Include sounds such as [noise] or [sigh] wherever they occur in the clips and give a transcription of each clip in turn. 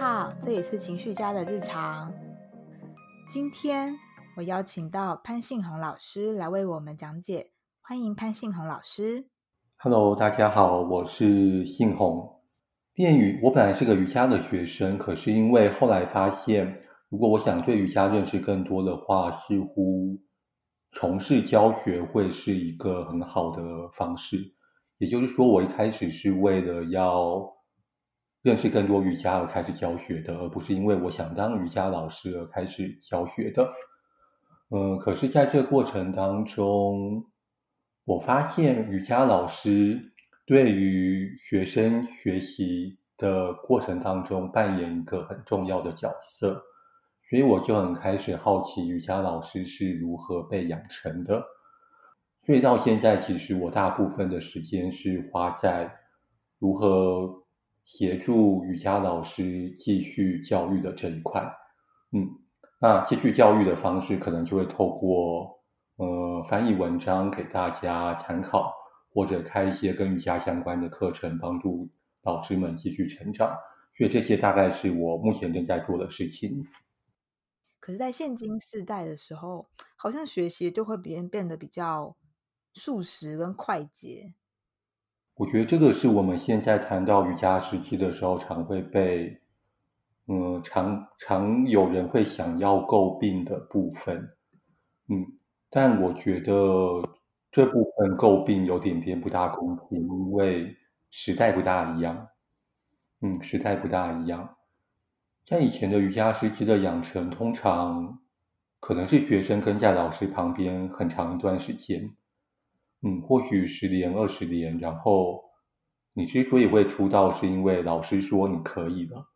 好，这里是情绪家的日常。今天我邀请到潘信宏老师来为我们讲解，欢迎潘信宏老师。Hello，大家好，我是信宏。练瑜，我本来是个瑜伽的学生，可是因为后来发现，如果我想对瑜伽认识更多的话，似乎从事教学会是一个很好的方式。也就是说，我一开始是为了要认识更多瑜伽而开始教学的，而不是因为我想当瑜伽老师而开始教学的。嗯，可是在这过程当中，我发现瑜伽老师对于学生学习的过程当中扮演一个很重要的角色，所以我就很开始好奇瑜伽老师是如何被养成的。所以到现在，其实我大部分的时间是花在如何协助瑜伽老师继续教育的这一块。嗯，那继续教育的方式，可能就会透过呃翻译文章给大家参考，或者开一些跟瑜伽相关的课程，帮助老师们继续成长。所以这些大概是我目前正在做的事情。可是，在现今世代的时候，好像学习就会变变得比较。速食跟快捷，我觉得这个是我们现在谈到瑜伽时期的时候，常会被，嗯，常常有人会想要诟病的部分，嗯，但我觉得这部分诟病有点点不大公平，因为时代不大一样，嗯，时代不大一样，像以前的瑜伽时期的养成，通常可能是学生跟在老师旁边很长一段时间。嗯，或许十年、二十年，然后你之所以会出道，是因为老师说你可以了。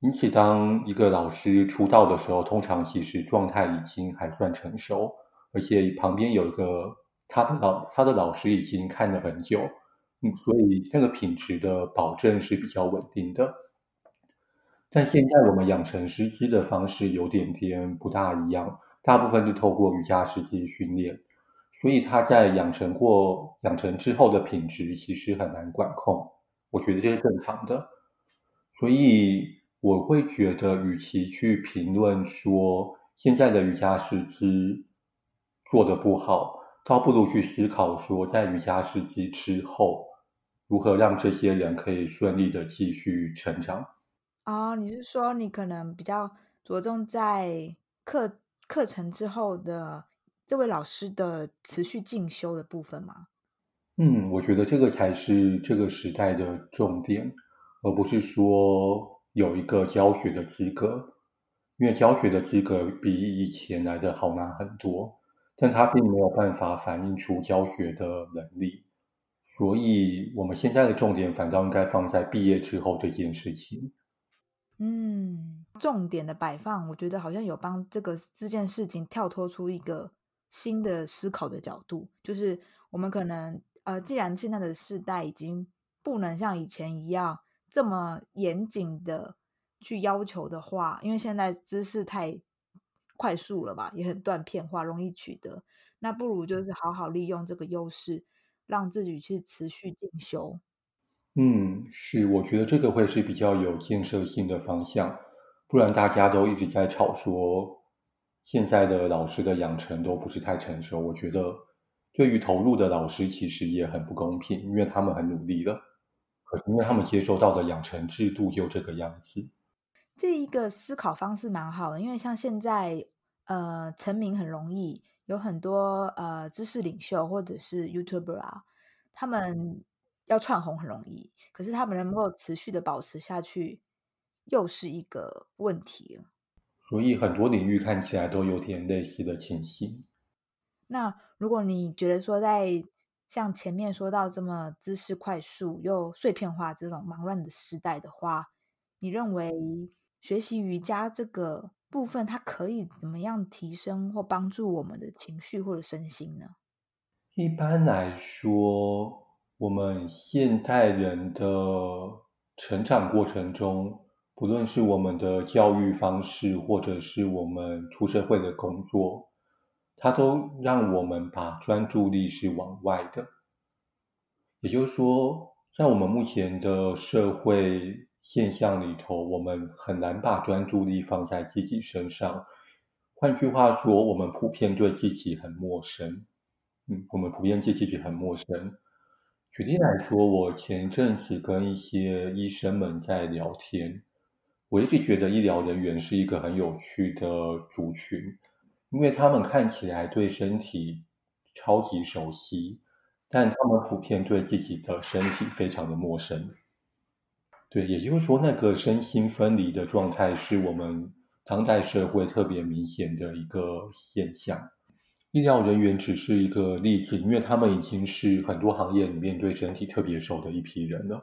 因此，当一个老师出道的时候，通常其实状态已经还算成熟，而且旁边有一个他的老他的老师已经看了很久，嗯，所以那个品质的保证是比较稳定的。但现在我们养成师资的方式有点点不大一样，大部分是透过瑜伽师资训练。所以他在养成过养成之后的品质其实很难管控，我觉得这是正常的。所以我会觉得，与其去评论说现在的瑜伽师资做得不好，倒不如去思考说，在瑜伽师资之后，如何让这些人可以顺利的继续成长。啊、哦，你是说你可能比较着重在课课程之后的？这位老师的持续进修的部分吗？嗯，我觉得这个才是这个时代的重点，而不是说有一个教学的资格，因为教学的资格比以前来的好拿很多，但它并没有办法反映出教学的能力，所以我们现在的重点反倒应该放在毕业之后这件事情。嗯，重点的摆放，我觉得好像有帮这个这件事情跳脱出一个。新的思考的角度，就是我们可能呃，既然现在的世代已经不能像以前一样这么严谨的去要求的话，因为现在知识太快速了吧，也很断片化，容易取得，那不如就是好好利用这个优势，让自己去持续进修。嗯，是，我觉得这个会是比较有建设性的方向，不然大家都一直在吵说。现在的老师的养成都不是太成熟，我觉得对于投入的老师其实也很不公平，因为他们很努力了，可是因为他们接受到的养成制度就这个样子。这一个思考方式蛮好的，因为像现在呃成名很容易，有很多呃知识领袖或者是 YouTuber 啊，他们要窜红很容易，可是他们能够持续的保持下去，又是一个问题。所以很多领域看起来都有点类似的情形。那如果你觉得说，在像前面说到这么知识快速又碎片化这种忙乱的时代的话，你认为学习瑜伽这个部分，它可以怎么样提升或帮助我们的情绪或者身心呢？一般来说，我们现代人的成长过程中，不论是我们的教育方式，或者是我们出社会的工作，它都让我们把专注力是往外的。也就是说，在我们目前的社会现象里头，我们很难把专注力放在自己身上。换句话说，我们普遍对自己很陌生。嗯，我们普遍对自己很陌生。举例来说，我前阵子跟一些医生们在聊天，我一直觉得医疗人员是一个很有趣的族群，因为他们看起来对身体超级熟悉，但他们普遍对自己的身体非常的陌生。对，也就是说，那个身心分离的状态是我们当代社会特别明显的一个现象。医疗人员只是一个例子，因为他们已经是很多行业里面对身体特别熟的一批人了。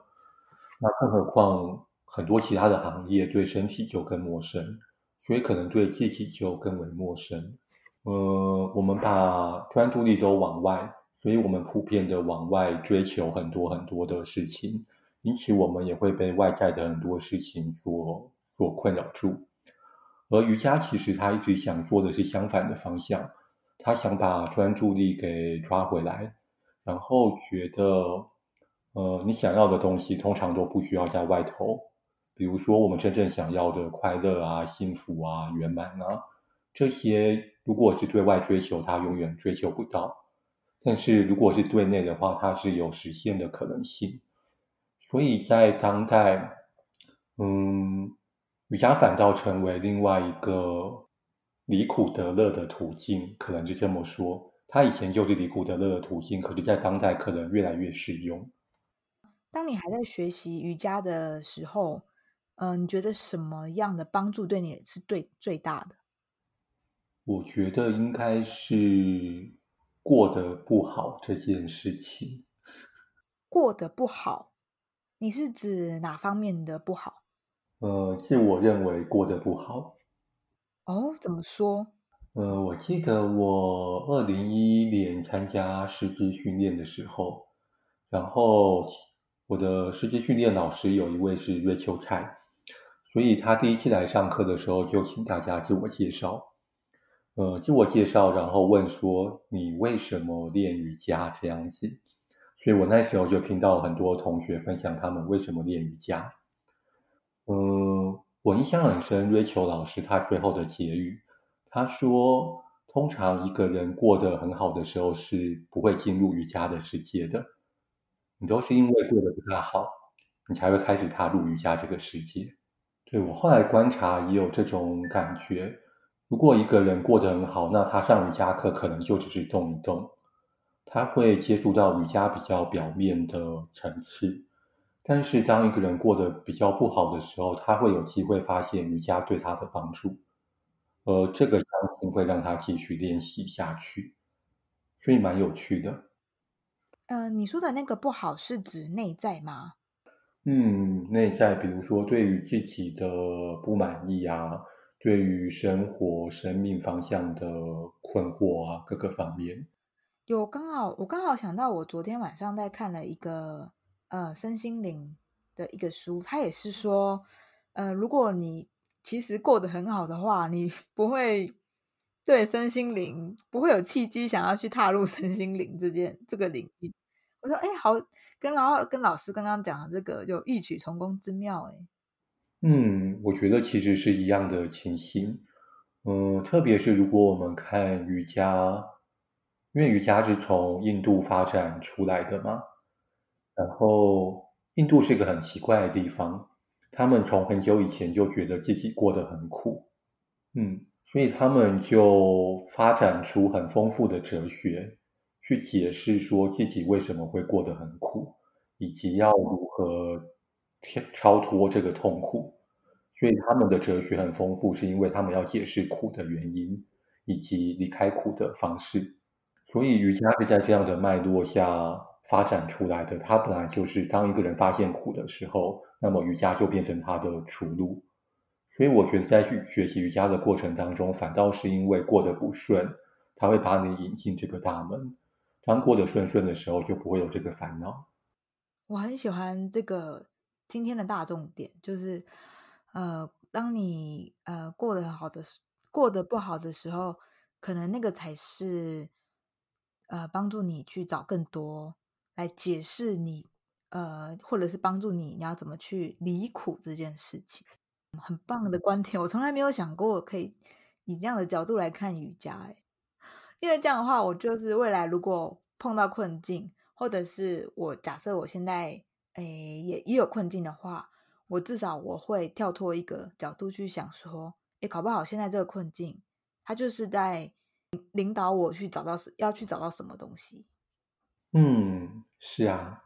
那更何况很多其他的行业对身体就更陌生，所以可能对自己就更为陌生。呃，我们把专注力都往外，所以我们普遍的往外追求很多很多的事情，因此我们也会被外在的很多事情所所困扰住。而瑜伽其实他一直想做的是相反的方向。他想把专注力给抓回来，然后觉得，呃，你想要的东西通常都不需要在外头。比如说，我们真正想要的快乐啊、幸福啊、圆满啊，这些如果是对外追求，它永远追求不到；但是如果是对内的话，它是有实现的可能性。所以在当代，嗯，瑜伽反倒成为另外一个。离苦得乐的途径，可能就这么说。他以前就是离苦得乐的途径，可是，在当代可能越来越适用。当你还在学习瑜伽的时候，呃，你觉得什么样的帮助对你是对最大的？我觉得应该是过得不好这件事情。[laughs] 过得不好，你是指哪方面的不好？呃，是我认为过得不好。哦，怎么说？呃，我记得我二零一一年参加师资训练的时候，然后我的师资训练老师有一位是月秋菜，所以他第一期来上课的时候就请大家自我介绍，呃，自我介绍，然后问说你为什么练瑜伽这样子，所以我那时候就听到很多同学分享他们为什么练瑜伽，嗯、我印象很深，瑞秋老师他最后的结语，他说：“通常一个人过得很好的时候，是不会进入瑜伽的世界的。你都是因为过得不大好，你才会开始踏入瑜伽这个世界。”对，我后来观察也有这种感觉。如果一个人过得很好，那他上瑜伽课可能就只是动一动，他会接触到瑜伽比较表面的层次。但是，当一个人过得比较不好的时候，他会有机会发现瑜伽对他的帮助，呃，这个相信会让他继续练习下去，所以蛮有趣的。呃，你说的那个不好是指内在吗？嗯，内在，比如说对于自己的不满意啊，对于生活、生命方向的困惑啊，各个方面。有刚好，我刚好想到，我昨天晚上在看了一个。呃，身心灵的一个书，他也是说，呃，如果你其实过得很好的话，你 [laughs] 不会对身心灵不会有契机想要去踏入身心灵这件这个领域。我说，哎，好，跟老跟老师刚刚讲的这个有异曲同工之妙，哎。嗯，我觉得其实是一样的情形。嗯、特别是如果我们看瑜伽，因为瑜伽是从印度发展出来的嘛。然后，印度是一个很奇怪的地方，他们从很久以前就觉得自己过得很苦，嗯，所以他们就发展出很丰富的哲学，去解释说自己为什么会过得很苦，以及要如何超脱这个痛苦。所以他们的哲学很丰富，是因为他们要解释苦的原因，以及离开苦的方式。所以瑜伽是在这样的脉络下。发展出来的，它本来就是当一个人发现苦的时候，那么瑜伽就变成他的出路。所以我觉得在学学习瑜伽的过程当中，反倒是因为过得不顺，他会把你引进这个大门。当过得顺顺的时候，就不会有这个烦恼。我很喜欢这个今天的大重点，就是呃，当你呃过得好的过得不好的时候，可能那个才是呃帮助你去找更多。来解释你，呃，或者是帮助你，你要怎么去离苦这件事情，很棒的观点。我从来没有想过可以以这样的角度来看瑜伽，哎，因为这样的话，我就是未来如果碰到困境，或者是我假设我现在诶也也有困境的话，我至少我会跳脱一个角度去想说，诶，搞不好现在这个困境，它就是在领导我去找到要去找到什么东西。嗯，是啊。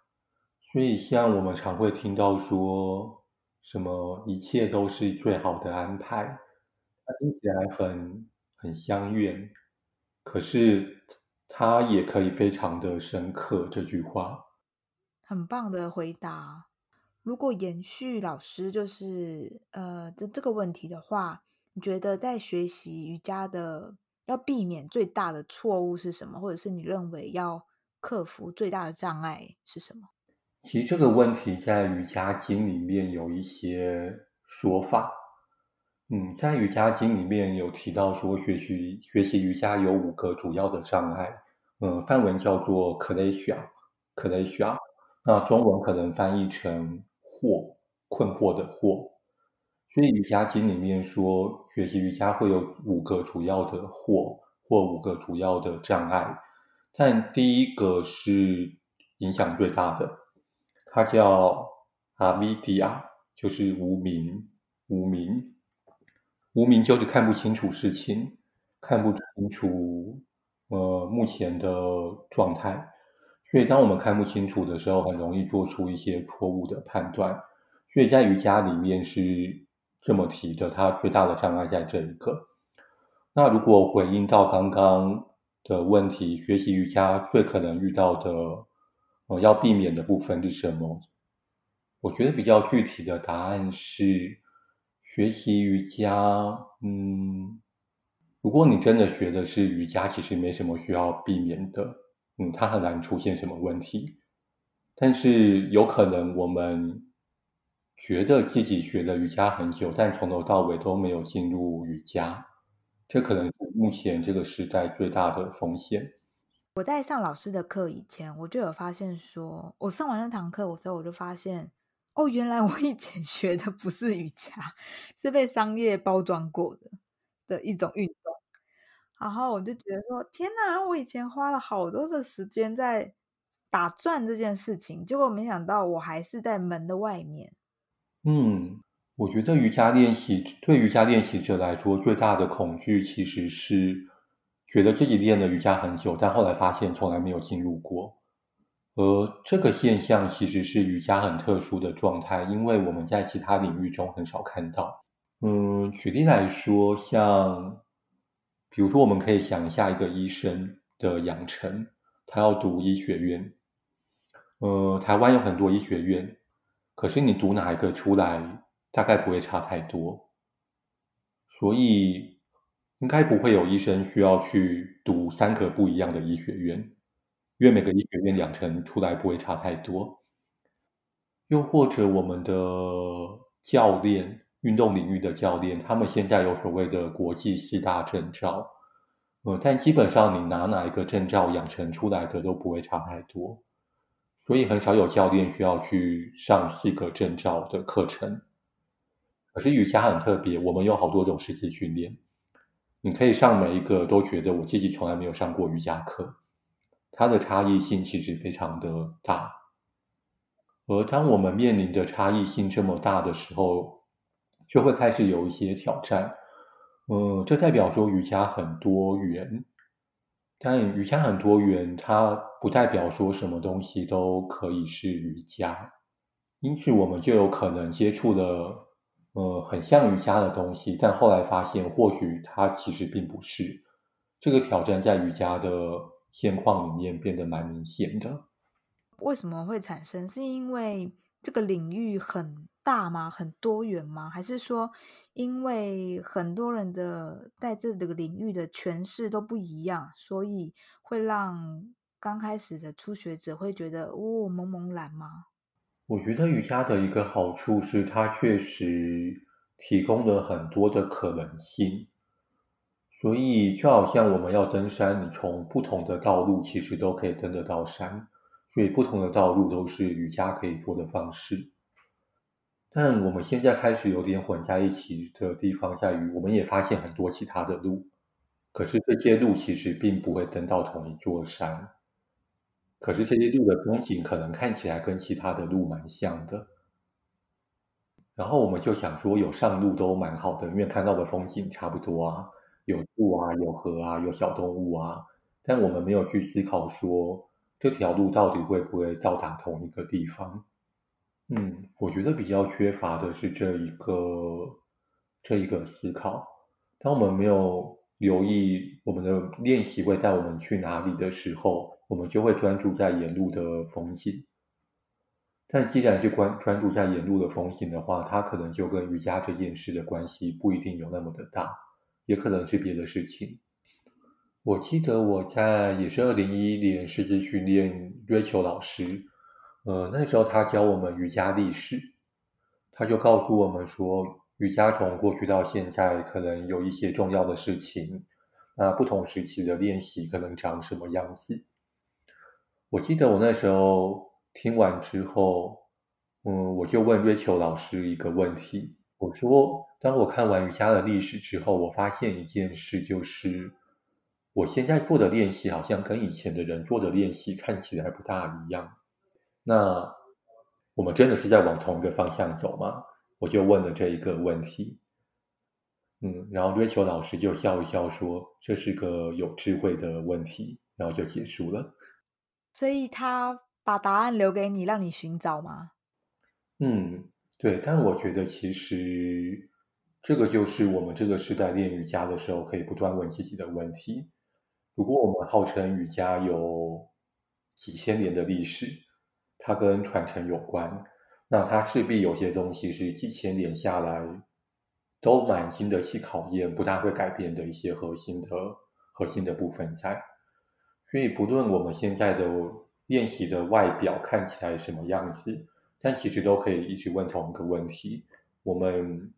所以，像我们常会听到说什么“一切都是最好的安排”，它听起来很很乡愿，可是他也可以非常的深刻。这句话很棒的回答。如果延续老师就是呃这这个问题的话，你觉得在学习瑜伽的要避免最大的错误是什么？或者是你认为要克服最大的障碍是什么？其实这个问题在瑜伽经里面有一些说法。嗯，在瑜伽经里面有提到说，学习学习瑜伽有五个主要的障碍。嗯，梵文叫做 klesha，klesha，那中文可能翻译成惑，困惑的惑。所以瑜伽经里面说，学习瑜伽会有五个主要的惑，或五个主要的障碍。但第一个是影响最大的。它叫阿维迪亚，就是无明，无明，无明就是看不清楚事情，看不清楚呃目前的状态，所以当我们看不清楚的时候，很容易做出一些错误的判断。所以在瑜伽里面是这么提的，它最大的障碍在这一个。那如果回应到刚刚的问题，学习瑜伽最可能遇到的。呃，要避免的部分是什么？我觉得比较具体的答案是，学习瑜伽，嗯，如果你真的学的是瑜伽，其实没什么需要避免的，嗯，它很难出现什么问题。但是有可能我们觉得自己学了瑜伽很久，但从头到尾都没有进入瑜伽，这可能是目前这个时代最大的风险。我在上老师的课以前，我就有发现说，我上完那堂课，我之后我就发现，哦，原来我以前学的不是瑜伽，是被商业包装过的的一种运动。然后我就觉得说，天哪，我以前花了好多的时间在打转这件事情，结果没想到我还是在门的外面。嗯，我觉得瑜伽练习对瑜伽练习者来说，最大的恐惧其实是。觉得自己练了瑜伽很久，但后来发现从来没有进入过。而这个现象其实是瑜伽很特殊的状态，因为我们在其他领域中很少看到。嗯，举例来说，像比如说，我们可以想一下一个医生的养成，他要读医学院。呃，台湾有很多医学院，可是你读哪一个出来，大概不会差太多。所以。应该不会有医生需要去读三个不一样的医学院，因为每个医学院养成出来不会差太多。又或者我们的教练，运动领域的教练，他们现在有所谓的国际四大证照，呃，但基本上你拿哪一个证照养成出来的都不会差太多，所以很少有教练需要去上四个证照的课程。可是瑜伽很特别，我们有好多种实际训练。你可以上每一个都觉得我自己从来没有上过瑜伽课，它的差异性其实非常的大。而当我们面临的差异性这么大的时候，就会开始有一些挑战。嗯，这代表说瑜伽很多元，但瑜伽很多元，它不代表说什么东西都可以是瑜伽。因此，我们就有可能接触了。呃，很像瑜伽的东西，但后来发现，或许它其实并不是。这个挑战在瑜伽的现况里面变得蛮明显的。为什么会产生？是因为这个领域很大吗？很多元吗？还是说，因为很多人的在这个领域的诠释都不一样，所以会让刚开始的初学者会觉得哦，懵懵然吗？我觉得瑜伽的一个好处是，它确实提供了很多的可能性。所以就好像我们要登山，你从不同的道路其实都可以登得到山。所以不同的道路都是瑜伽可以做的方式。但我们现在开始有点混在一起的地方在于，我们也发现很多其他的路，可是这些路其实并不会登到同一座山。可是这些路的风景可能看起来跟其他的路蛮像的。然后我们就想说，有上路都蛮好的，因为看到的风景差不多啊，有树啊，有河啊，有小动物啊。但我们没有去思考说，这条路到底会不会到达同一个地方。嗯，我觉得比较缺乏的是这一个这一个思考。当我们没有留意我们的练习会带我们去哪里的时候，我们就会专注在沿路的风景。但既然是关专注在沿路的风景的话，它可能就跟瑜伽这件事的关系不一定有那么的大，也可能是别的事情。我记得我在也是二零一一年师资训练瑞秋老师。呃，那时候他教我们瑜伽历史，他就告诉我们说，瑜伽从过去到现在，可能有一些重要的事情，那不同时期的练习可能长什么样子。我记得我那时候听完之后，嗯，我就问瑞秋老师一个问题，我说，当我看完瑜伽的历史之后，我发现一件事，就是我现在做的练习好像跟以前的人做的练习看起来不大一样。那我们真的是在往同一个方向走吗？我就问了这一个问题。嗯，然后瑞秋老师就笑一笑说：“这是个有智慧的问题。”然后就结束了。所以他把答案留给你，让你寻找吗？嗯，对。但我觉得其实这个就是我们这个时代练瑜伽的时候可以不断问自己的问题。如果我们号称瑜伽有几千年的历史，它跟传承有关，那它势必有些东西是几千年下来都蛮经得起考验，不大会改变的一些核心的核心的部分在。所以，不论我们现在的练习的外表看起来什么样子，但其实都可以一直问同一个问题：我们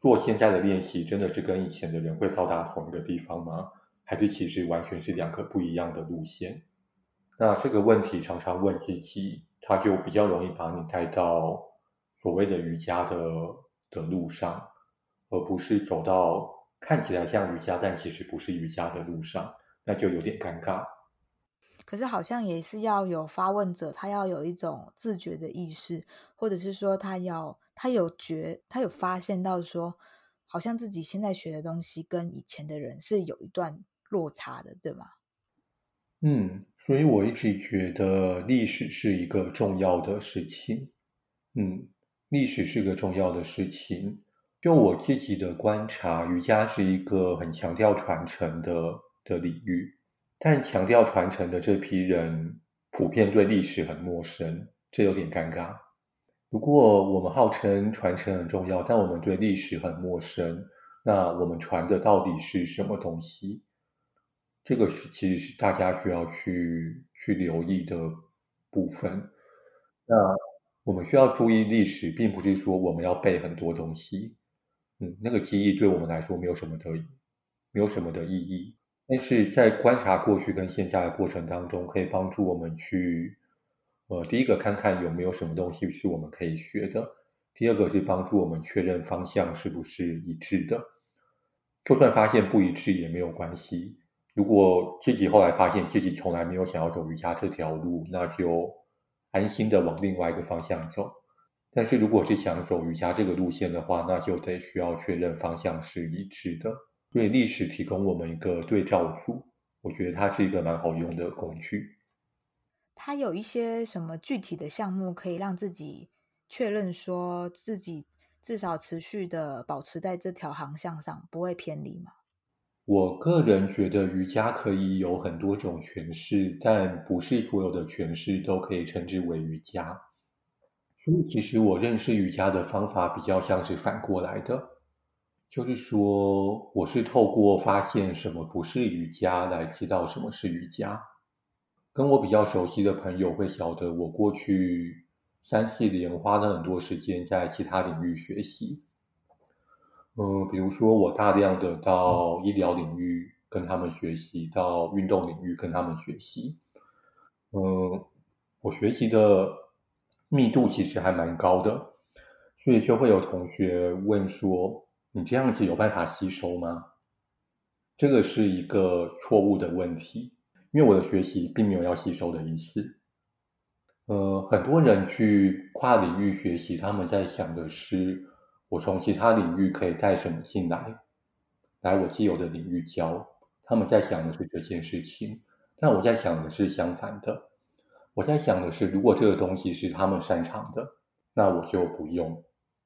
做现在的练习，真的是跟以前的人会到达同一个地方吗？还是其实完全是两个不一样的路线？那这个问题常常问自己。它就比较容易把你带到所谓的瑜伽的的路上，而不是走到看起来像瑜伽，但其实不是瑜伽的路上，那就有点尴尬。可是好像也是要有发问者，他要有一种自觉的意识，或者是说他要他有觉，他有发现到说，好像自己现在学的东西跟以前的人是有一段落差的，对吗？嗯。所以我一直觉得历史是一个重要的事情，嗯，历史是个重要的事情。就我自己的观察，瑜伽是一个很强调传承的的领域，但强调传承的这批人普遍对历史很陌生，这有点尴尬。如果我们号称传承很重要，但我们对历史很陌生，那我们传的到底是什么东西？这个是其实是大家需要去去留意的部分。那我们需要注意历史，并不是说我们要背很多东西。嗯，那个记忆对我们来说没有什么的，没有什么的意义。但是在观察过去跟现在的过程当中，可以帮助我们去，呃，第一个看看有没有什么东西是我们可以学的；第二个是帮助我们确认方向是不是一致的。就算发现不一致也没有关系。如果自己后来发现自己从来没有想要走瑜伽这条路，那就安心的往另外一个方向走。但是如果是想走瑜伽这个路线的话，那就得需要确认方向是一致的。所以历史提供我们一个对照组，我觉得它是一个蛮好用的工具。它有一些什么具体的项目可以让自己确认说自己至少持续的保持在这条航向上，不会偏离吗？我个人觉得瑜伽可以有很多种诠释，但不是所有的诠释都可以称之为瑜伽。所以，其实我认识瑜伽的方法比较像是反过来的，就是说，我是透过发现什么不是瑜伽来知道什么是瑜伽。跟我比较熟悉的朋友会晓得，我过去三四年花了很多时间在其他领域学习。嗯，比如说我大量的到医疗领域跟他们学习，到运动领域跟他们学习。嗯，我学习的密度其实还蛮高的，所以就会有同学问说：“你这样子有办法吸收吗？”这个是一个错误的问题，因为我的学习并没有要吸收的意思。呃，很多人去跨领域学习，他们在想的是，我从其他领域可以带什么进来，来我既有的领域教。他们在想的是这件事情，但我在想的是相反的。我在想的是，如果这个东西是他们擅长的，那我就不用。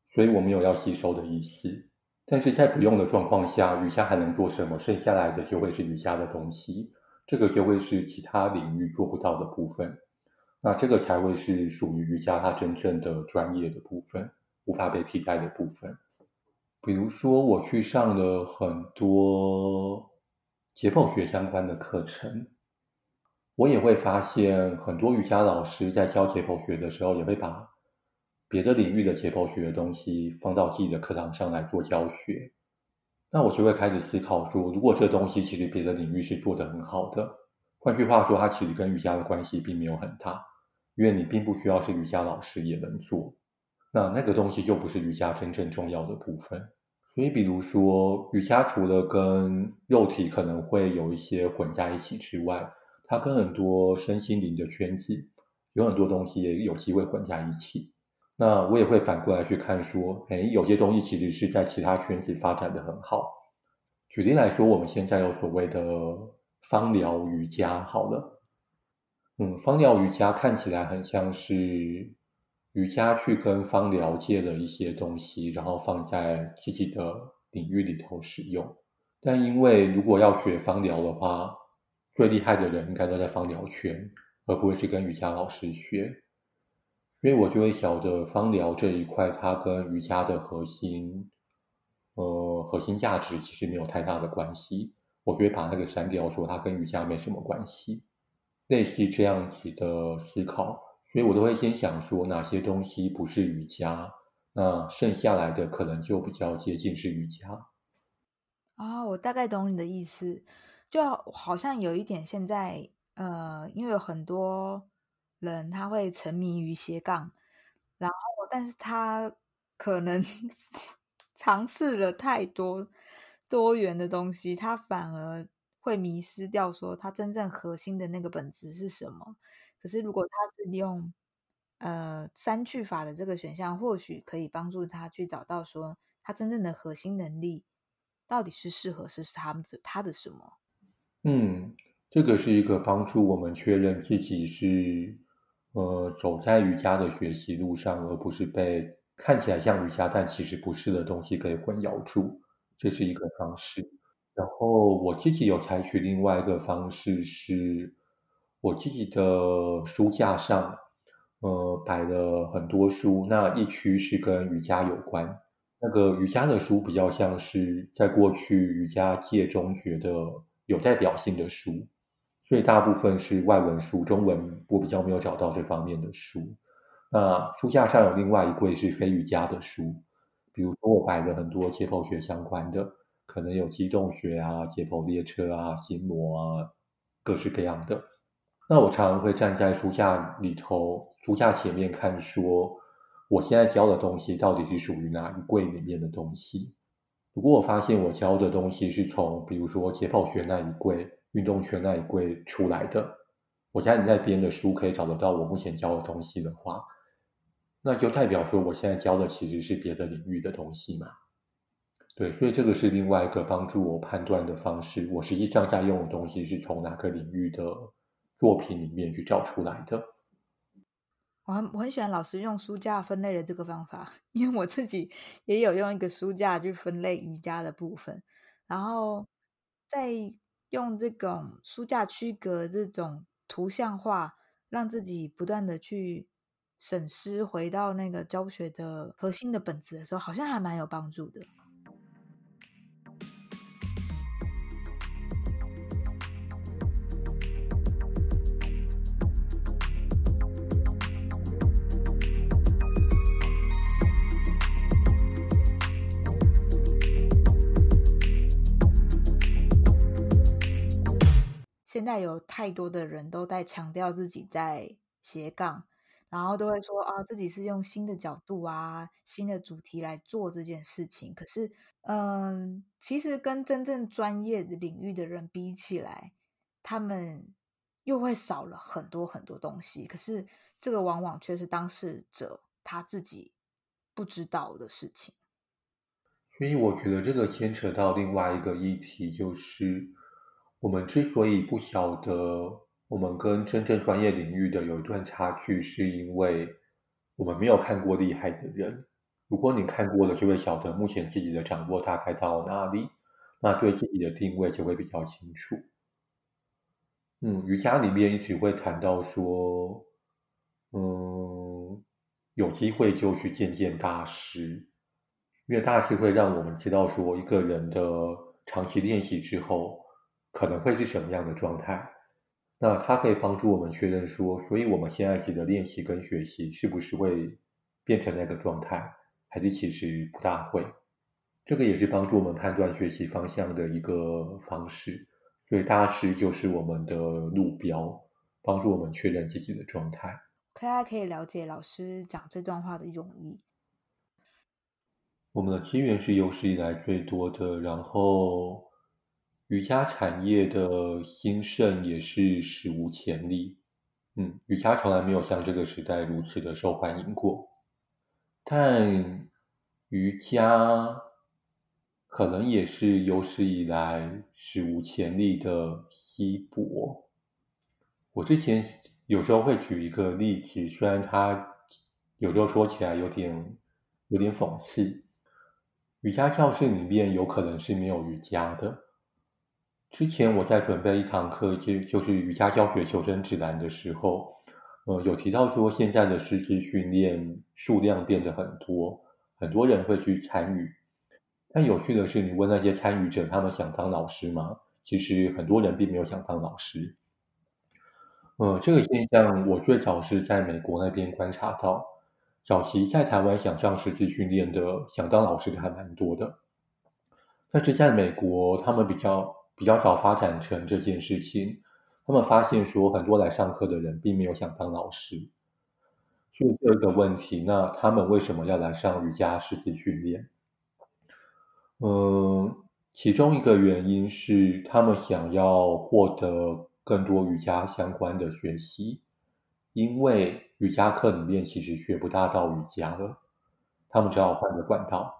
所以我没有要吸收的意思。但是在不用的状况下，瑜伽还能做什么？剩下来的就会是瑜伽的东西，这个就会是其他领域做不到的部分。那这个才会是属于瑜伽它真正的专业的部分，无法被替代的部分。比如说，我去上了很多解剖学相关的课程，我也会发现很多瑜伽老师在教解剖学的时候，也会把别的领域的解剖学的东西放到自己的课堂上来做教学，那我就会开始思考说，如果这东西其实别的领域是做得很好的，换句话说，它其实跟瑜伽的关系并没有很大，因为你并不需要是瑜伽老师也能做，那那个东西就不是瑜伽真正重要的部分。所以，比如说瑜伽除了跟肉体可能会有一些混在一起之外，它跟很多身心灵的圈子有很多东西也有机会混在一起。那我也会反过来去看，说，哎，有些东西其实是在其他圈子发展的很好。举例来说，我们现在有所谓的芳疗瑜伽，好了，嗯，芳疗瑜伽看起来很像是瑜伽去跟芳疗借了一些东西，然后放在自己的领域里头使用。但因为如果要学芳疗的话，最厉害的人应该都在芳疗圈，而不会是跟瑜伽老师学。所以我就会晓得芳疗这一块，它跟瑜伽的核心，呃，核心价值其实没有太大的关系。我就会把那个删掉，说它跟瑜伽没什么关系，类似这样子的思考。所以我都会先想说哪些东西不是瑜伽，那剩下来的可能就比较接近是瑜伽。啊、我大概懂你的意思，就好像有一点现在，呃，因为有很多。人他会沉迷于斜杠，然后，但是他可能 [laughs] 尝试了太多多元的东西，他反而会迷失掉说他真正核心的那个本质是什么。可是如果他是利用呃三去法的这个选项，或许可以帮助他去找到说他真正的核心能力到底是适合是他们的他的什么。嗯，这个是一个帮助我们确认自己是。呃，走在瑜伽的学习路上，而不是被看起来像瑜伽但其实不是的东西给混淆住，这是一个方式。然后我自己有采取另外一个方式，是我自己的书架上，呃，摆了很多书，那一区是跟瑜伽有关。那个瑜伽的书比较像是在过去瑜伽界中觉得有代表性的书。所以大部分是外文书，中文我比较没有找到这方面的书。那书架上有另外一柜是非瑜伽的书，比如说我摆了很多解剖学相关的，可能有机动学啊、解剖列车啊、筋膜啊，各式各样的。那我常常会站在书架里头，书架前面看，说我现在教的东西到底是属于哪一柜里面的东西。如果我发现我教的东西是从，比如说解剖学那一柜。运动圈那一柜出来的，我家里那边的书可以找得到我目前教的东西的话，那就代表说我现在教的其实是别的领域的东西嘛。对，所以这个是另外一个帮助我判断的方式。我实际上在用的东西是从哪个领域的作品里面去找出来的。我很我很喜欢老师用书架分类的这个方法，[laughs] 因为我自己也有用一个书架去分类瑜伽的部分，然后在。用这种书架区隔这种图像化，让自己不断的去审视，回到那个教学的核心的本质的时候，好像还蛮有帮助的。现在有太多的人都在强调自己在斜杠，然后都会说啊，自己是用新的角度啊、新的主题来做这件事情。可是，嗯，其实跟真正专业的领域的人比起来，他们又会少了很多很多东西。可是，这个往往却是当事者他自己不知道的事情。所以，我觉得这个牵扯到另外一个议题，就是我们之所以不晓得我们跟真正专业领域的有一段差距，是因为我们没有看过厉害的人。如果你看过了，就会晓得目前自己的掌握大概到哪里，那对自己的定位就会比较清楚。嗯，瑜伽里面一直会谈到说，嗯，有机会就去见见大师。因为大师会让我们知道，说一个人的长期练习之后可能会是什么样的状态。那它可以帮助我们确认说，所以我们现在自己的练习跟学习是不是会变成那个状态，还是其实不大会。这个也是帮助我们判断学习方向的一个方式。所以大师就是我们的路标，帮助我们确认自己的状态。大家可以了解老师讲这段话的用意。我们的资源是有史以来最多的，然后瑜伽产业的兴盛也是史无前例。嗯，瑜伽从来没有像这个时代如此的受欢迎过。但瑜伽可能也是有史以来史无前例的稀薄。我之前有时候会举一个例子，虽然它有时候说起来有点有点讽刺。瑜伽教室里面有可能是没有瑜伽的。之前我在准备一堂课，就就是瑜伽教学求生指南的时候，呃，有提到说现在的师资训练数量变得很多，很多人会去参与。但有趣的是，你问那些参与者，他们想当老师吗？其实很多人并没有想当老师。呃，这个现象我最早是在美国那边观察到。早期在台湾想上师资训练的，想当老师的还蛮多的，但是在美国，他们比较比较早发展成这件事情。他们发现说，很多来上课的人并没有想当老师，所以这个问题，那他们为什么要来上瑜伽师资训练？嗯，其中一个原因是他们想要获得更多瑜伽相关的学习。因为瑜伽课里面其实学不大到瑜伽了，他们只要换个管道，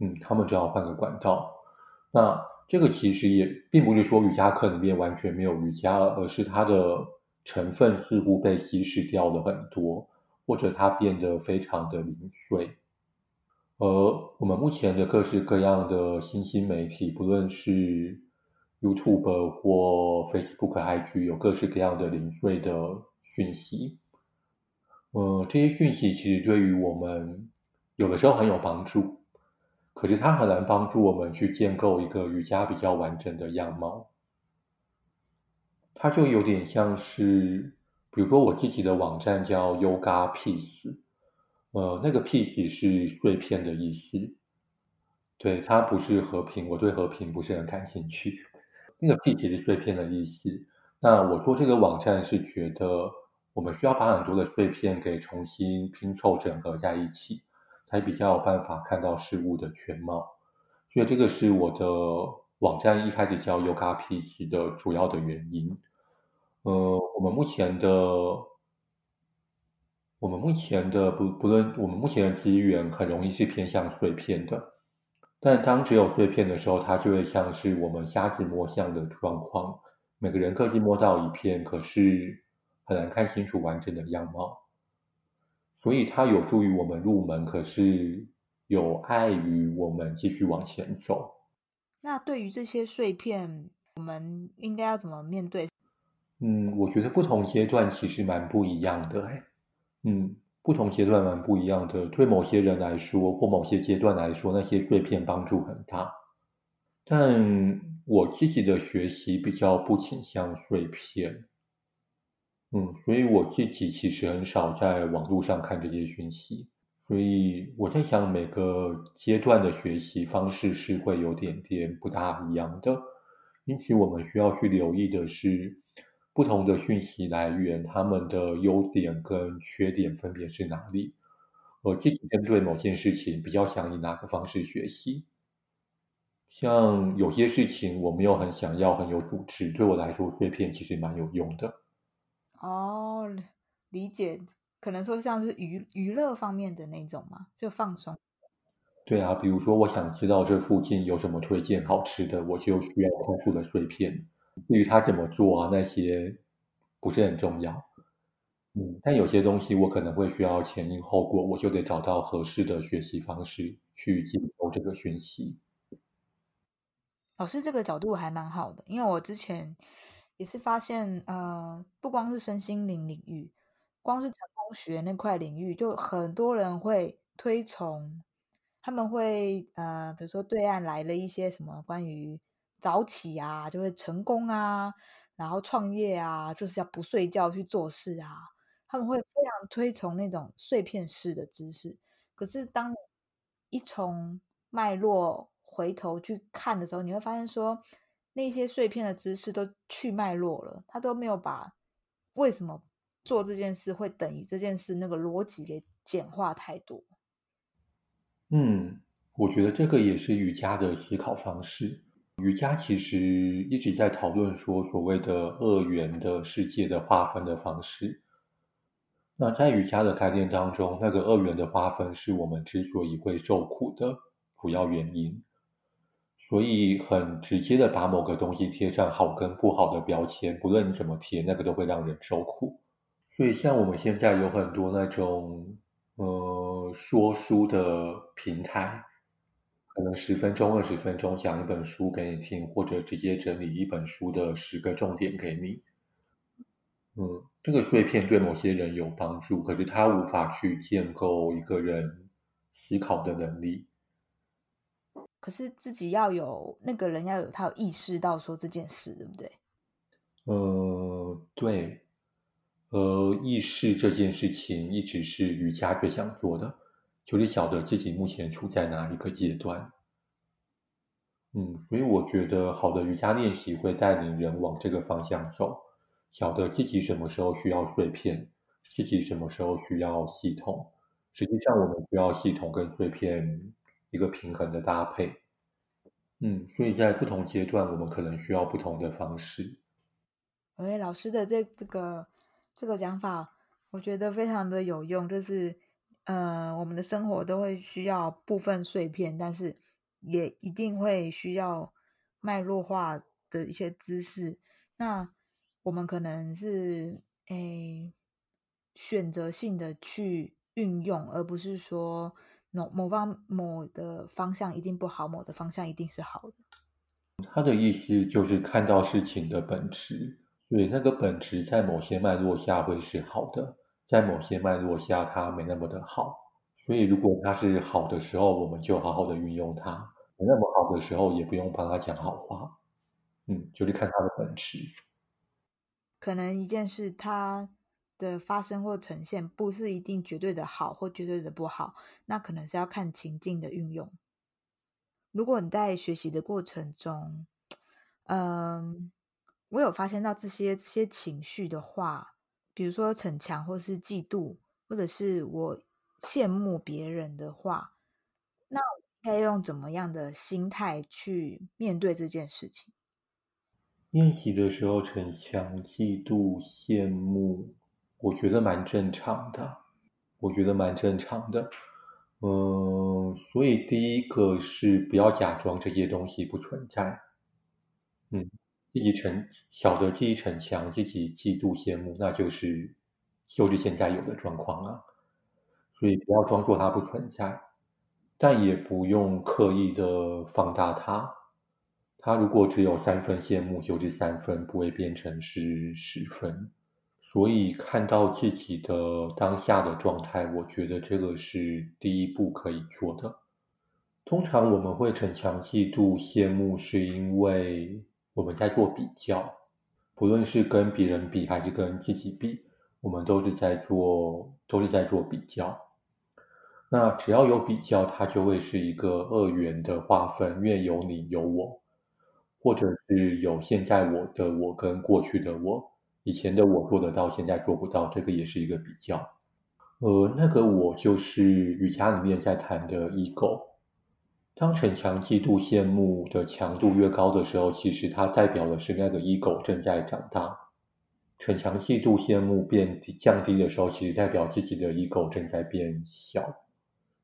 嗯，他们只要换个管道。那这个其实也并不是说瑜伽课里面完全没有瑜伽，而是它的成分似乎被稀释掉了很多，或者它变得非常的零碎。而我们目前的各式各样的新兴媒体，不论是 YouTube 或 Facebook、IG，有各式各样的零碎的。讯息，呃，这些讯息其实对于我们有的时候很有帮助，可是它很难帮助我们去建构一个瑜伽比较完整的样貌。它就有点像是，比如说我自己的网站叫 Yoga Piece，呃，那个 Piece 是碎片的意思，对，它不是和平，我对和平不是很感兴趣。那个 Peace 是碎片的意思。那我做这个网站是觉得，我们需要把很多的碎片给重新拼凑整合在一起，才比较有办法看到事物的全貌。所以这个是我的网站一开始叫 Yoga Peace 的主要的原因。呃，我们目前的，我们目前的不不论我们目前的资源很容易是偏向碎片的，但当只有碎片的时候，它就会像是我们瞎子摸象的状况。每个人各自摸到一片，可是很难看清楚完整的样貌，所以它有助于我们入门，可是有碍于我们继续往前走。那对于这些碎片，我们应该要怎么面对？嗯，我觉得不同阶段其实蛮不一样的，哎，嗯，不同阶段蛮不一样的。对某些人来说，或某些阶段来说，那些碎片帮助很大，但。我自己的学习比较不倾向碎片，嗯，所以我自己其实很少在网络上看这些讯息，所以我在想每个阶段的学习方式是会有点点不大一样的，因此我们需要去留意的是，不同的讯息来源，他们的优点跟缺点分别是哪里？我自己针对某件事情比较想以哪个方式学习？像有些事情我没有很想要很有组织，对我来说碎片其实蛮有用的。哦，理解，可能说像是娱娱乐方面的那种嘛，就放松。对啊，比如说我想知道这附近有什么推荐好吃的，我就需要快速的碎片。至于他怎么做啊，那些不是很重要。嗯，但有些东西我可能会需要前因后果，我就得找到合适的学习方式去接收这个讯息。老师这个角度还蛮好的，因为我之前也是发现，呃，不光是身心灵领域，光是成功学那块领域，就很多人会推崇，他们会呃，比如说对岸来了一些什么关于早起啊，就会成功啊，然后创业啊，就是要不睡觉去做事啊，他们会非常推崇那种碎片式的知识。可是当一从脉络回头去看的时候，你会发现说，那些碎片的知识都去脉络了，他都没有把为什么做这件事会等于这件事那个逻辑给简化太多。嗯，我觉得这个也是瑜伽的思考方式。瑜伽其实一直在讨论说，所谓的二元的世界的划分的方式。那在瑜伽的概念当中，那个二元的划分是我们之所以会受苦的主要原因。所以很直接的把某个东西贴上好跟不好的标签，不论你怎么贴，那个都会让人受苦。所以像我们现在有很多那种呃说书的平台，可能十分钟、二十分钟讲一本书给你听，或者直接整理一本书的十个重点给你。嗯，这个碎片对某些人有帮助，可是它无法去建构一个人思考的能力。可是自己要有那个人要有他有意识到说这件事，对不对？呃，对，呃，意识这件事情一直是瑜伽最想做的，就是晓得自己目前处在哪一个阶段。嗯，所以我觉得好的瑜伽练习会带领人往这个方向走，晓得自己什么时候需要碎片，自己什么时候需要系统。实际上，我们需要系统跟碎片。一个平衡的搭配，嗯，所以在不同阶段，我们可能需要不同的方式。哎，老师的这这个这个讲法，我觉得非常的有用。就是，呃，我们的生活都会需要部分碎片，但是也一定会需要脉络化的一些知识。那我们可能是诶选择性的去运用，而不是说。某某方某的方向一定不好，某的方向一定是好的。他的意思就是看到事情的本质，所以那个本质在某些脉络下会是好的，在某些脉络下它没那么的好。所以如果它是好的时候，我们就好好的运用它；没那么好的时候，也不用帮他讲好话。嗯，就是看它的本质。可能一件事它。的发生或呈现不是一定绝对的好或绝对的不好，那可能是要看情境的运用。如果你在学习的过程中，嗯，我有发现到这些些情绪的话，比如说逞强或是嫉妒，或者是我羡慕别人的话，那我应该用怎么样的心态去面对这件事情？练习的时候逞强、嫉妒、羡慕。我觉得蛮正常的，我觉得蛮正常的，嗯，所以第一个是不要假装这些东西不存在，嗯，自己逞晓得自己逞强，自己嫉妒羡慕，那就是就是现在有的状况啊，所以不要装作它不存在，但也不用刻意的放大它，它如果只有三分羡慕，就是三分，不会变成是十分。所以看到自己的当下的状态，我觉得这个是第一步可以做的。通常我们会逞强、嫉妒、羡慕，是因为我们在做比较，不论是跟别人比还是跟自己比，我们都是在做，都是在做比较。那只要有比较，它就会是一个二元的划分，因为有你有我，或者是有现在我的我跟过去的我。以前的我做得到，现在做不到，这个也是一个比较。呃，那个我就是瑜伽里面在谈的 ego。当逞强、嫉妒、羡慕的强度越高的时候，其实它代表的是那个 ego 正在长大。逞强、嫉妒、羡慕变低降低的时候，其实代表自己的 ego 正在变小。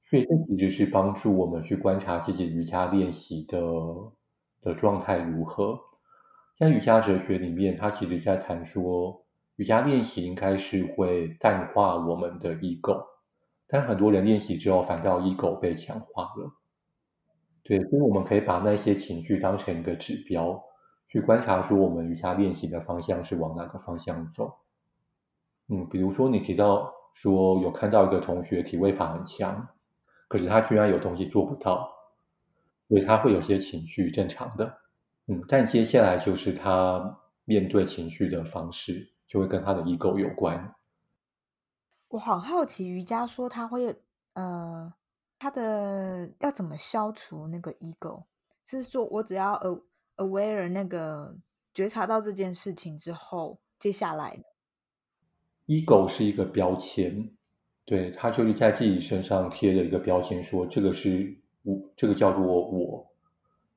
所以这其实是帮助我们去观察自己瑜伽练习的的状态如何。在瑜伽哲学里面，它其实在谈说，瑜伽练习应该是会淡化我们的 ego，但很多人练习之后，反倒 ego 被强化了。对，所以我们可以把那些情绪当成一个指标。去观察说我们瑜伽练习的方向是往哪个方向走。嗯，比如说你提到说有看到一个同学体位法很强，可是他居然有东西做不到，所以他会有些情绪，正常的。嗯，但接下来就是他面对情绪的方式，就会跟他的 ego 有关。我很好奇，瑜伽说他会呃，他的要怎么消除那个 ego？就是说我只要呃。aware 那个觉察到这件事情之后，接下来，ego 是一个标签，对，他就是在自己身上贴了一个标签，说这个是我，这个叫做我。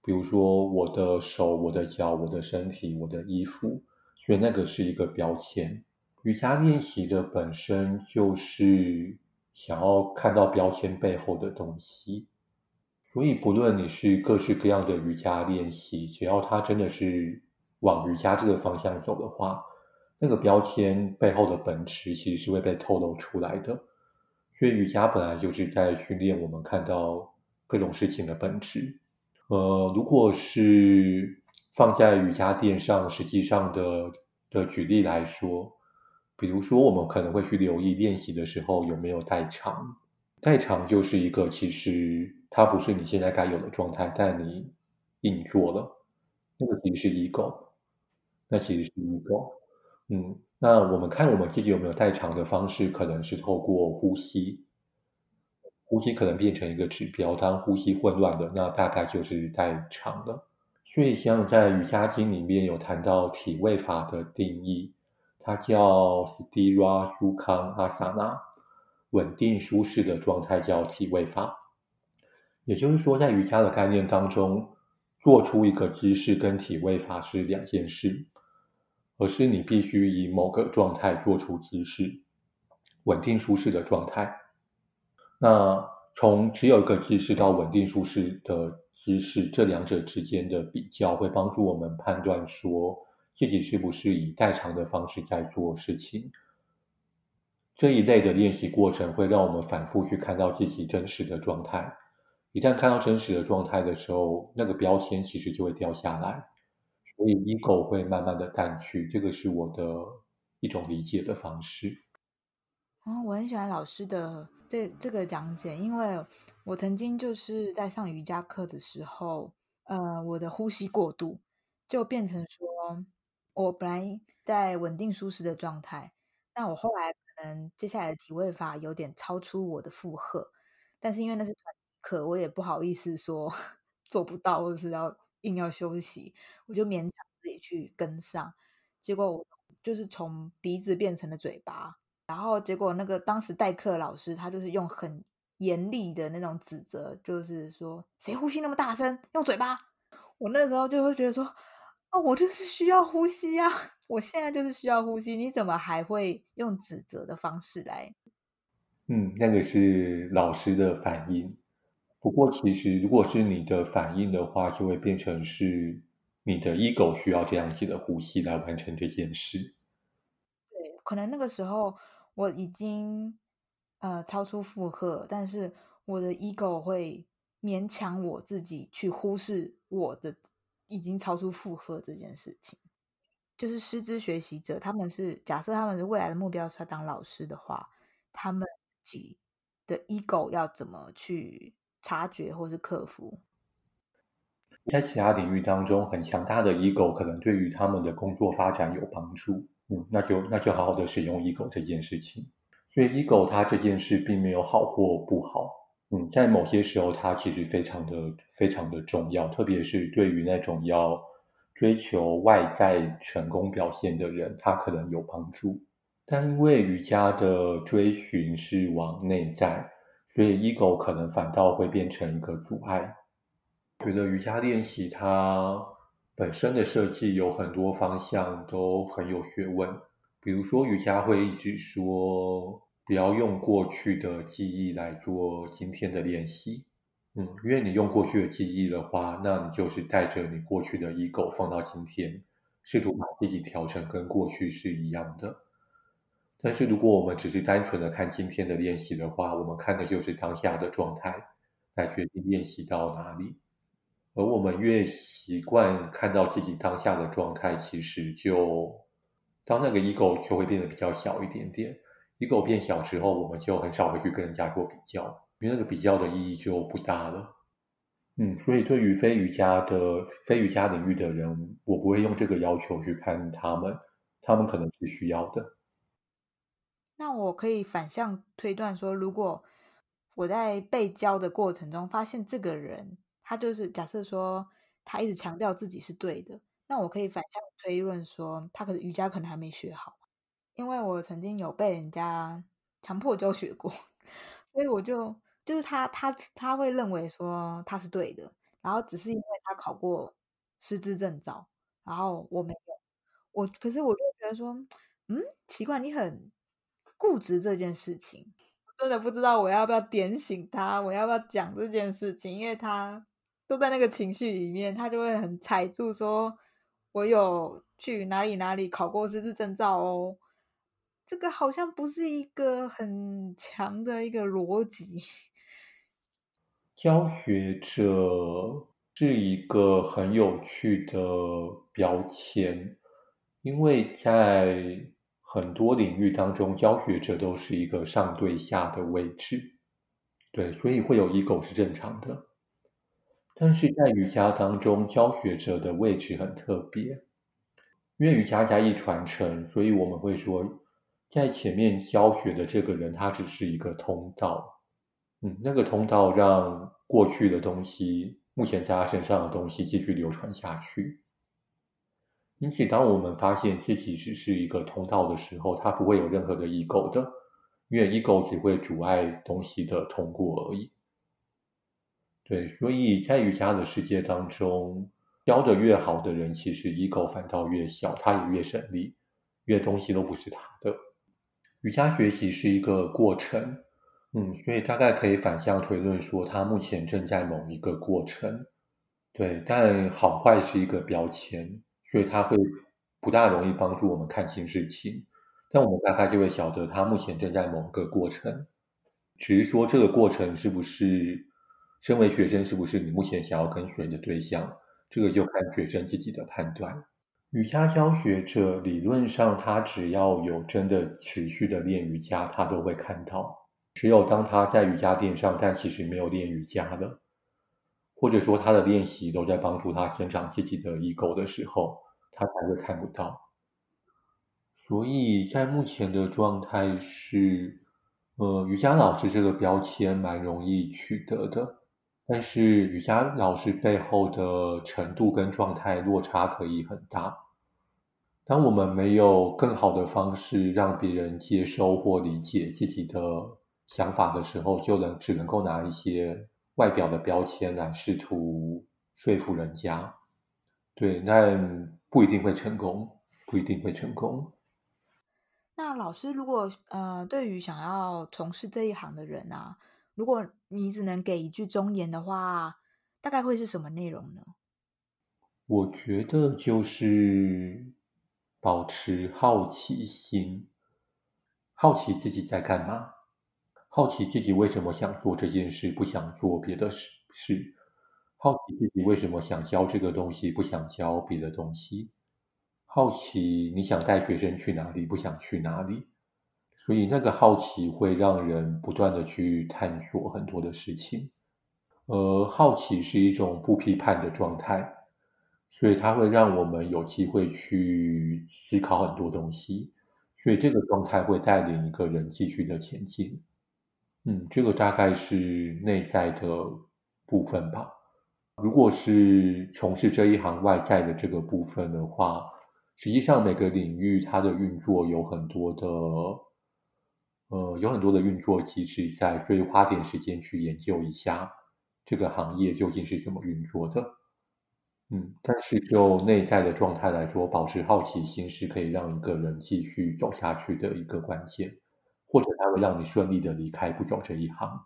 比如说我的手、我的脚、我的身体、我的衣服，所以那个是一个标签。瑜伽练习的本身就是想要看到标签背后的东西。所以，不论你是各式各样的瑜伽练习，只要它真的是往瑜伽这个方向走的话，那个标签背后的本质其实是会被透露出来的。所以，瑜伽本来就是在训练我们看到各种事情的本质。呃，如果是放在瑜伽垫上，实际上的的举例来说，比如说我们可能会去留意练习的时候有没有代偿。代偿就是一个其实。它不是你现在该有的状态，但你硬做了，那个其实是 ego，那其实是 ego。嗯，那我们看我们自己有没有代偿的方式，可能是透过呼吸，呼吸可能变成一个指标。当呼吸混乱的，那大概就是代偿了。所以，像在瑜伽经里面有谈到体位法的定义，它叫 Sthira Sukham Asana，稳定舒适的状态叫体位法。也就是说，在瑜伽的概念当中，做出一个姿势跟体位法是两件事，而是你必须以某个状态做出姿势，稳定舒适的状态。那从只有一个姿势到稳定舒适的姿势，这两者之间的比较，会帮助我们判断说自己是不是以代偿的方式在做事情。这一类的练习过程会让我们反复去看到自己真实的状态。一旦看到真实的状态的时候，那个标签其实就会掉下来，所以 ego 会慢慢的淡去。这个是我的一种理解的方式。哦，我很喜欢老师的这这个讲解，因为我曾经就是在上瑜伽课的时候，呃，我的呼吸过度，就变成说，我本来在稳定舒适的状态，那我后来可能接下来的体位法有点超出我的负荷，但是因为那是团课我也不好意思说 [laughs] 做不到，或者是要硬要休息，我就勉强自己去跟上。结果我就是从鼻子变成了嘴巴，然后结果那个当时代课老师他就是用很严厉的那种指责，就是说谁呼吸那么大声，用嘴巴。我那时候就会觉得说，哦，我就是需要呼吸呀，[laughs] 我现在就是需要呼吸，你怎么还会用指责的方式来？嗯，那个是老师的反应。不过，其实如果是你的反应的话，就会变成是你的 ego 需要这样子的呼吸来完成这件事。对，可能那个时候我已经呃超出负荷，但是我的 ego 会勉强我自己去忽视我的已经超出负荷这件事情。就是师资学习者，他们是假设他们是未来的目标是要当老师的话，他们自己的 ego 要怎么去察觉或是克服，在其他领域当中，很强大的 ego 可能对于他们的工作发展有帮助。嗯，那就那就好好的使用 ego 这件事情。所以 ego 它这件事并没有好或不好。嗯，在某些时候，它其实非常的非常的重要，特别是对于那种要追求外在成功表现的人，它可能有帮助。但因为瑜伽的追寻是往内在，所以 ego 可能反倒会变成一个阻碍。觉得瑜伽练习它本身的设计有很多方向都很有学问，比如说瑜伽会一直说不要用过去的记忆来做今天的练习。嗯，因为你用过去的记忆的话，那你就是带着你过去的 ego 放到今天，试图把自己调成跟过去是一样的。但是如果我们只是单纯的看今天的练习的话，我们看的就是当下的状态，来决定练习到哪里。而我们越习惯看到自己当下的状态，其实就当那个 ego 就会变得比较小一点点。ego 变小之后，我们就很少会去跟人家做比较，因为那个比较的意义就不大了。嗯，所以对于非瑜伽的非瑜伽领域的人，我不会用这个要求去看他们，他们可能是需要的。那我可以反向推断说，如果我在被教的过程中发现这个人，他就是假设说，他一直强调自己是对的，那我可以反向推论说，他可能瑜伽可能还没学好，因为我曾经有被人家强迫教学过，[laughs] 所以我就就是他他他会认为说他是对的，然后只是因为他考过师资证照，然后我没有，我可是我就觉得说，嗯，奇怪，你很固执这件事情，[laughs] 真的不知道我要不要点醒他，我要不要讲这件事情，因为他。都在那个情绪里面，他就会很踩住说：“我有去哪里哪里考过师资证照哦。”这个好像不是一个很强的一个逻辑。[laughs] 教学者是一个很有趣的标签，因为在很多领域当中，教学者都是一个上对下的位置，对，所以会有 ego 是正常的。但是在瑜伽当中，教学者的位置很特别，因为瑜伽加以传承，所以我们会说，在前面教学的这个人，他只是一个通道，嗯，那个通道让过去的东西，目前在他身上的东西继续流传下去。因此，当我们发现自己只是一个通道的时候，他不会有任何的 ego 的，因为 ego 只会阻碍东西的通过而已。对，所以在瑜伽的世界当中，教的越好的人，其实 ego 反倒越小，他也越省力，越东西都不是他的。瑜伽学习是一个过程，嗯，所以大概可以反向推论说，他目前正在某一个过程。对，但好坏是一个标签，所以他会不大容易帮助我们看清事情。但我们大概就会晓得，他目前正在某个过程，只是说这个过程是不是。身为学生，是不是你目前想要跟随的对象？这个就看学生自己的判断。瑜伽教学者理论上，他只要有真的持续的练瑜伽，他都会看到。只有当他在瑜伽垫上，但其实没有练瑜伽的，或者说他的练习都在帮助他增长自己的 ego 的时候，他才会看不到。所以在目前的状态是，呃，瑜伽老师这个标签蛮容易取得的。但是瑜伽老师背后的程度跟状态落差可以很大。当我们没有更好的方式让别人接收或理解自己的想法的时候，就能只能够拿一些外表的标签来试图说服人家。对，但不一定会成功，不一定会成功。那老师，如果呃，对于想要从事这一行的人啊，如果你只能给一句忠言的话，大概会是什么内容呢？我觉得就是保持好奇心，好奇自己在干嘛，好奇自己为什么想做这件事，不想做别的事，好奇自己为什么想教这个东西，不想教别的东西，好奇你想带学生去哪里，不想去哪里。所以，那个好奇会让人不断的去探索很多的事情，而好奇是一种不批判的状态，所以它会让我们有机会去思考很多东西。所以，这个状态会带领一个人继续的前进。嗯，这个大概是内在的部分吧。如果是从事这一行外在的这个部分的话，实际上每个领域它的运作有很多的，呃，有很多的运作机制在，所以花点时间去研究一下这个行业究竟是怎么运作的。嗯，但是就内在的状态来说，保持好奇心是可以让一个人继续走下去的一个关键，或者它会让你顺利的离开不走这一行。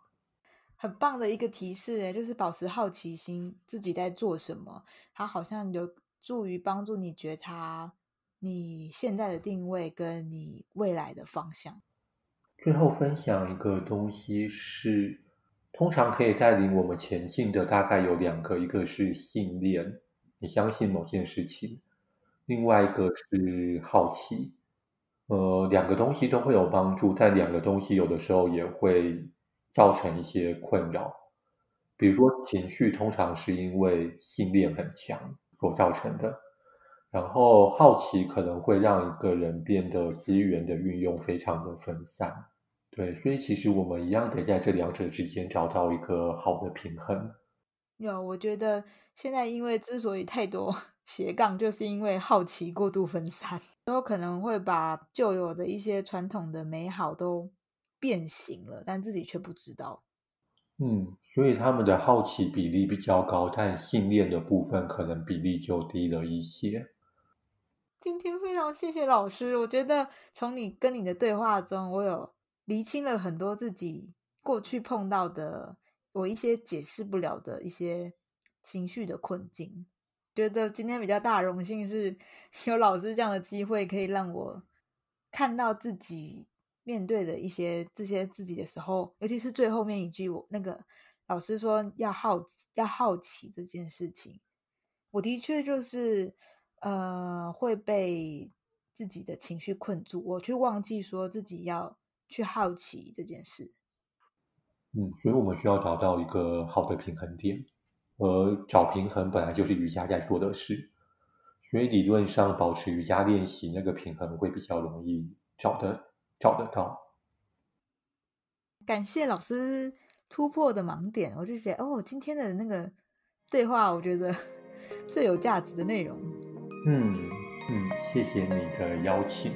很棒的一个提示诶，就是保持好奇心，自己在做什么，它好像有助于帮助你觉察你现在的定位跟你未来的方向。最后分享一个东西是，通常可以带领我们前进的大概有两个，一个是信念。你相信某件事情，另外一个是好奇，呃，两个东西都会有帮助，但两个东西有的时候也会造成一些困扰。比如说情绪，通常是因为信念很强所造成的，然后好奇可能会让一个人变得资源的运用非常的分散。对，所以其实我们一样得在这两者之间找到一个好的平衡。有，我觉得现在因为之所以太多 [laughs] 斜杠，就是因为好奇过度分散，都可能会把旧有的一些传统的美好都变形了，但自己却不知道。嗯，所以他们的好奇比例比较高，但信念的部分可能比例就低了一些。今天非常谢谢老师，我觉得从你跟你的对话中，我有厘清了很多自己过去碰到的。我一些解释不了的一些情绪的困境，觉得今天比较大荣幸是 [laughs] 有老师这样的机会，可以让我看到自己面对的一些这些自己的时候，尤其是最后面一句，我那个老师说要好要好奇这件事情，我的确就是呃会被自己的情绪困住，我去忘记说自己要去好奇这件事。嗯，所以我们需要找到一个好的平衡点，而找平衡本来就是瑜伽在做的事，所以理论上保持瑜伽练习那个平衡会比较容易找得找得到。感谢老师突破的盲点，我就觉得哦，今天的那个对话，我觉得 [laughs] 最有价值的内容。嗯嗯，谢谢你的邀请。